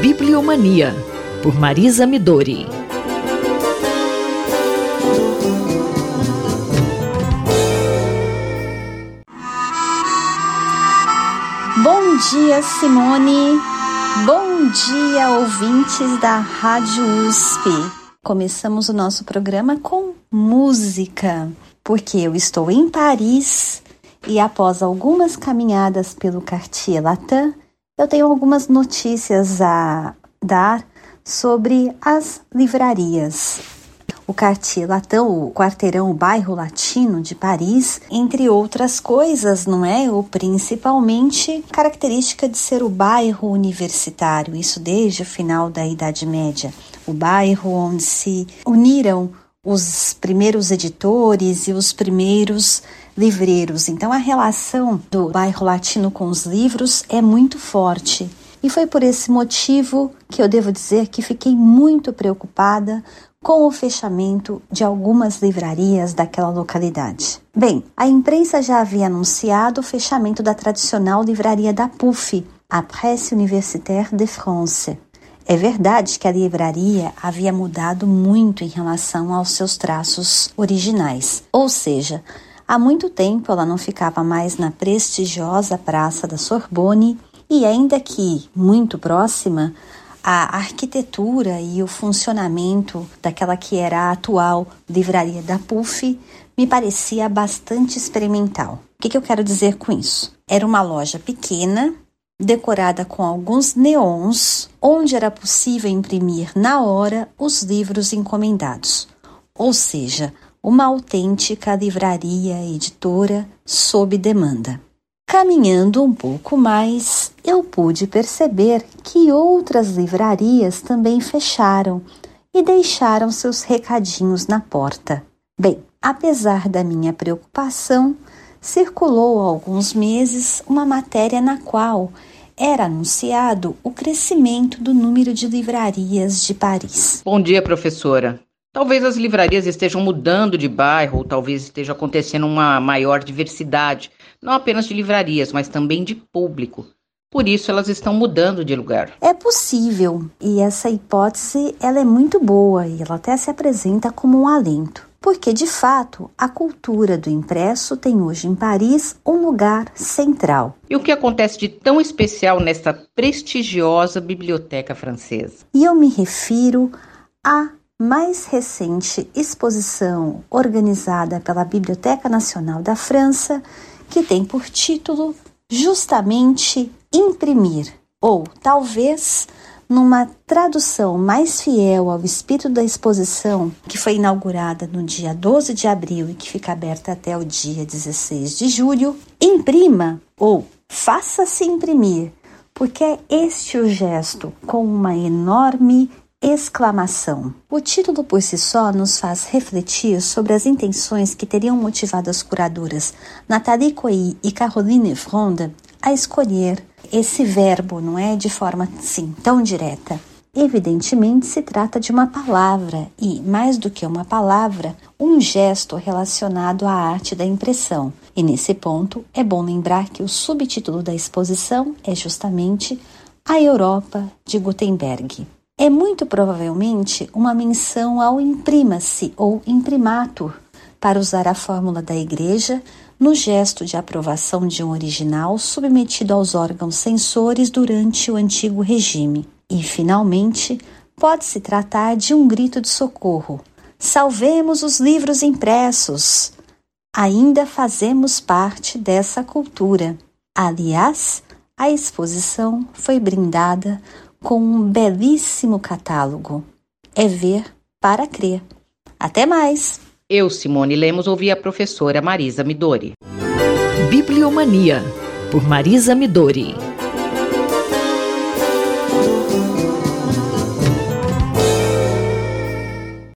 Bibliomania, por Marisa Midori. Bom dia, Simone. Bom dia, ouvintes da Rádio USP. Começamos o nosso programa com música, porque eu estou em Paris e após algumas caminhadas pelo Cartier Latin, eu tenho algumas notícias a dar sobre as livrarias. O Cartier Latin, o quarteirão, o bairro latino de Paris, entre outras coisas, não é? Ou principalmente característica de ser o bairro universitário, isso desde o final da Idade Média. O bairro onde se uniram os primeiros editores e os primeiros livreiros. Então a relação do bairro latino com os livros é muito forte. E foi por esse motivo que eu devo dizer que fiquei muito preocupada com o fechamento de algumas livrarias daquela localidade. Bem, a imprensa já havia anunciado o fechamento da tradicional livraria da PUF, a Presse Universitaire de France. É verdade que a livraria havia mudado muito em relação aos seus traços originais, ou seja, há muito tempo ela não ficava mais na prestigiosa Praça da Sorbonne e, ainda que muito próxima, a arquitetura e o funcionamento daquela que era a atual livraria da PUF me parecia bastante experimental. O que, que eu quero dizer com isso? Era uma loja pequena, decorada com alguns neons, onde era possível imprimir na hora os livros encomendados, ou seja, uma autêntica livraria editora sob demanda. Caminhando um pouco mais, eu pude perceber que outras livrarias também fecharam e deixaram seus recadinhos na porta. Bem, apesar da minha preocupação, circulou há alguns meses uma matéria na qual era anunciado o crescimento do número de livrarias de Paris. Bom dia, professora. Talvez as livrarias estejam mudando de bairro, ou talvez esteja acontecendo uma maior diversidade, não apenas de livrarias, mas também de público. Por isso elas estão mudando de lugar. É possível, e essa hipótese ela é muito boa e ela até se apresenta como um alento porque de fato a cultura do impresso tem hoje em Paris um lugar central. E o que acontece de tão especial nesta prestigiosa biblioteca francesa? E eu me refiro à mais recente exposição organizada pela Biblioteca Nacional da França, que tem por título justamente Imprimir, ou talvez numa tradução mais fiel ao espírito da exposição, que foi inaugurada no dia 12 de abril e que fica aberta até o dia 16 de julho, imprima ou faça-se imprimir, porque é este o gesto com uma enorme exclamação. O título por si só nos faz refletir sobre as intenções que teriam motivado as curadoras Nathalie Coy e Caroline Fronda a escolher esse verbo, não é de forma assim tão direta. Evidentemente se trata de uma palavra e, mais do que uma palavra, um gesto relacionado à arte da impressão. E nesse ponto é bom lembrar que o subtítulo da exposição é justamente A Europa de Gutenberg. É muito provavelmente uma menção ao imprima-se ou imprimatur, para usar a fórmula da Igreja no gesto de aprovação de um original submetido aos órgãos censores durante o antigo regime. E, finalmente, pode-se tratar de um grito de socorro. Salvemos os livros impressos! Ainda fazemos parte dessa cultura. Aliás, a exposição foi brindada com um belíssimo catálogo. É ver para crer. Até mais! Eu, Simone Lemos, ouvi a professora Marisa Midori. Bibliomania, por Marisa Midori.